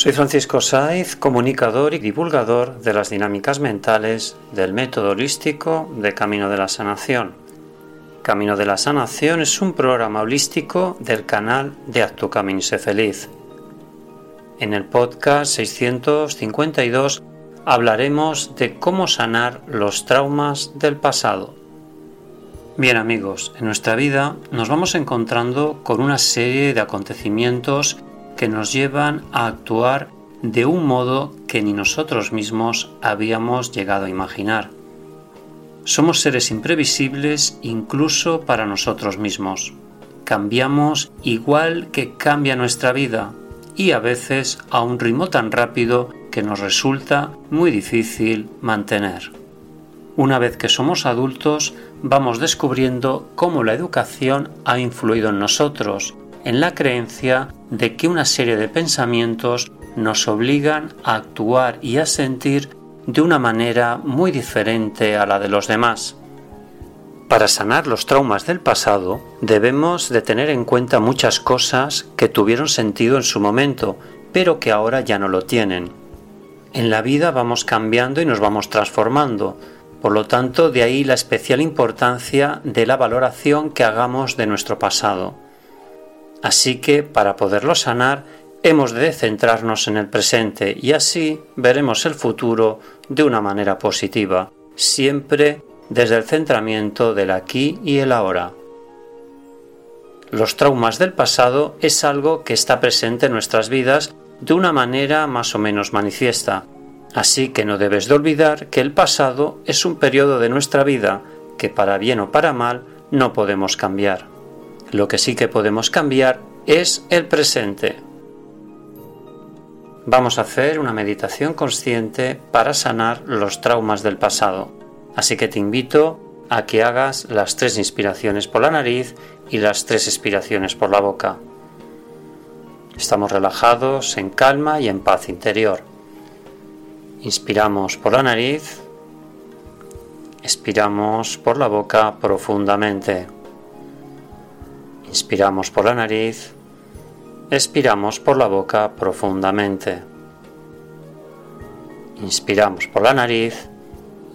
Soy Francisco Saiz, comunicador y divulgador de las dinámicas mentales del método holístico de Camino de la Sanación. Camino de la Sanación es un programa holístico del canal de Actu Camino y Sé Feliz. En el podcast 652 hablaremos de cómo sanar los traumas del pasado. Bien amigos, en nuestra vida nos vamos encontrando con una serie de acontecimientos que nos llevan a actuar de un modo que ni nosotros mismos habíamos llegado a imaginar. Somos seres imprevisibles incluso para nosotros mismos. Cambiamos igual que cambia nuestra vida y a veces a un ritmo tan rápido que nos resulta muy difícil mantener. Una vez que somos adultos, vamos descubriendo cómo la educación ha influido en nosotros en la creencia de que una serie de pensamientos nos obligan a actuar y a sentir de una manera muy diferente a la de los demás. Para sanar los traumas del pasado debemos de tener en cuenta muchas cosas que tuvieron sentido en su momento, pero que ahora ya no lo tienen. En la vida vamos cambiando y nos vamos transformando, por lo tanto de ahí la especial importancia de la valoración que hagamos de nuestro pasado. Así que para poderlo sanar hemos de centrarnos en el presente y así veremos el futuro de una manera positiva, siempre desde el centramiento del aquí y el ahora. Los traumas del pasado es algo que está presente en nuestras vidas de una manera más o menos manifiesta, así que no debes de olvidar que el pasado es un periodo de nuestra vida que para bien o para mal no podemos cambiar. Lo que sí que podemos cambiar es el presente. Vamos a hacer una meditación consciente para sanar los traumas del pasado. Así que te invito a que hagas las tres inspiraciones por la nariz y las tres expiraciones por la boca. Estamos relajados, en calma y en paz interior. Inspiramos por la nariz, expiramos por la boca profundamente. Inspiramos por la nariz, expiramos por la boca profundamente. Inspiramos por la nariz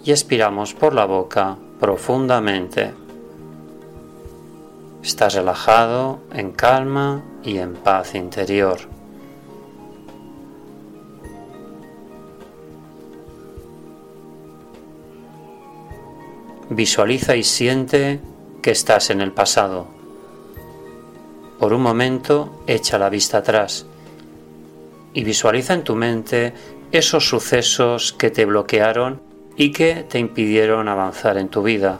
y expiramos por la boca profundamente. Estás relajado, en calma y en paz interior. Visualiza y siente que estás en el pasado. Por un momento echa la vista atrás y visualiza en tu mente esos sucesos que te bloquearon y que te impidieron avanzar en tu vida.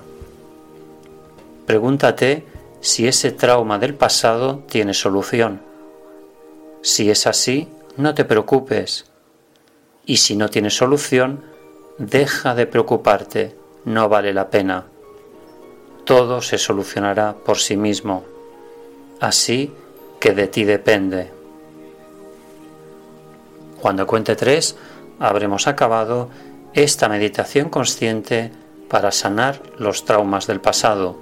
Pregúntate si ese trauma del pasado tiene solución. Si es así, no te preocupes. Y si no tiene solución, deja de preocuparte, no vale la pena. Todo se solucionará por sí mismo así que de ti depende. Cuando cuente tres, habremos acabado esta meditación consciente para sanar los traumas del pasado.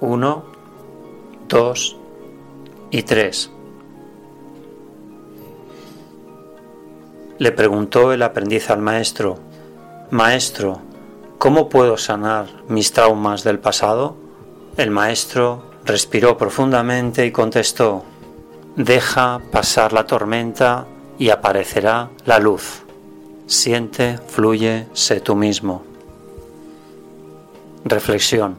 Uno, dos y tres. Le preguntó el aprendiz al maestro, Maestro, ¿cómo puedo sanar mis traumas del pasado? El maestro Respiró profundamente y contestó, Deja pasar la tormenta y aparecerá la luz. Siente, fluye, sé tú mismo. Reflexión.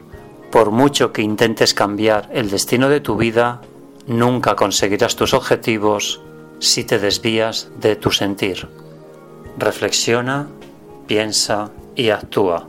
Por mucho que intentes cambiar el destino de tu vida, nunca conseguirás tus objetivos si te desvías de tu sentir. Reflexiona, piensa y actúa.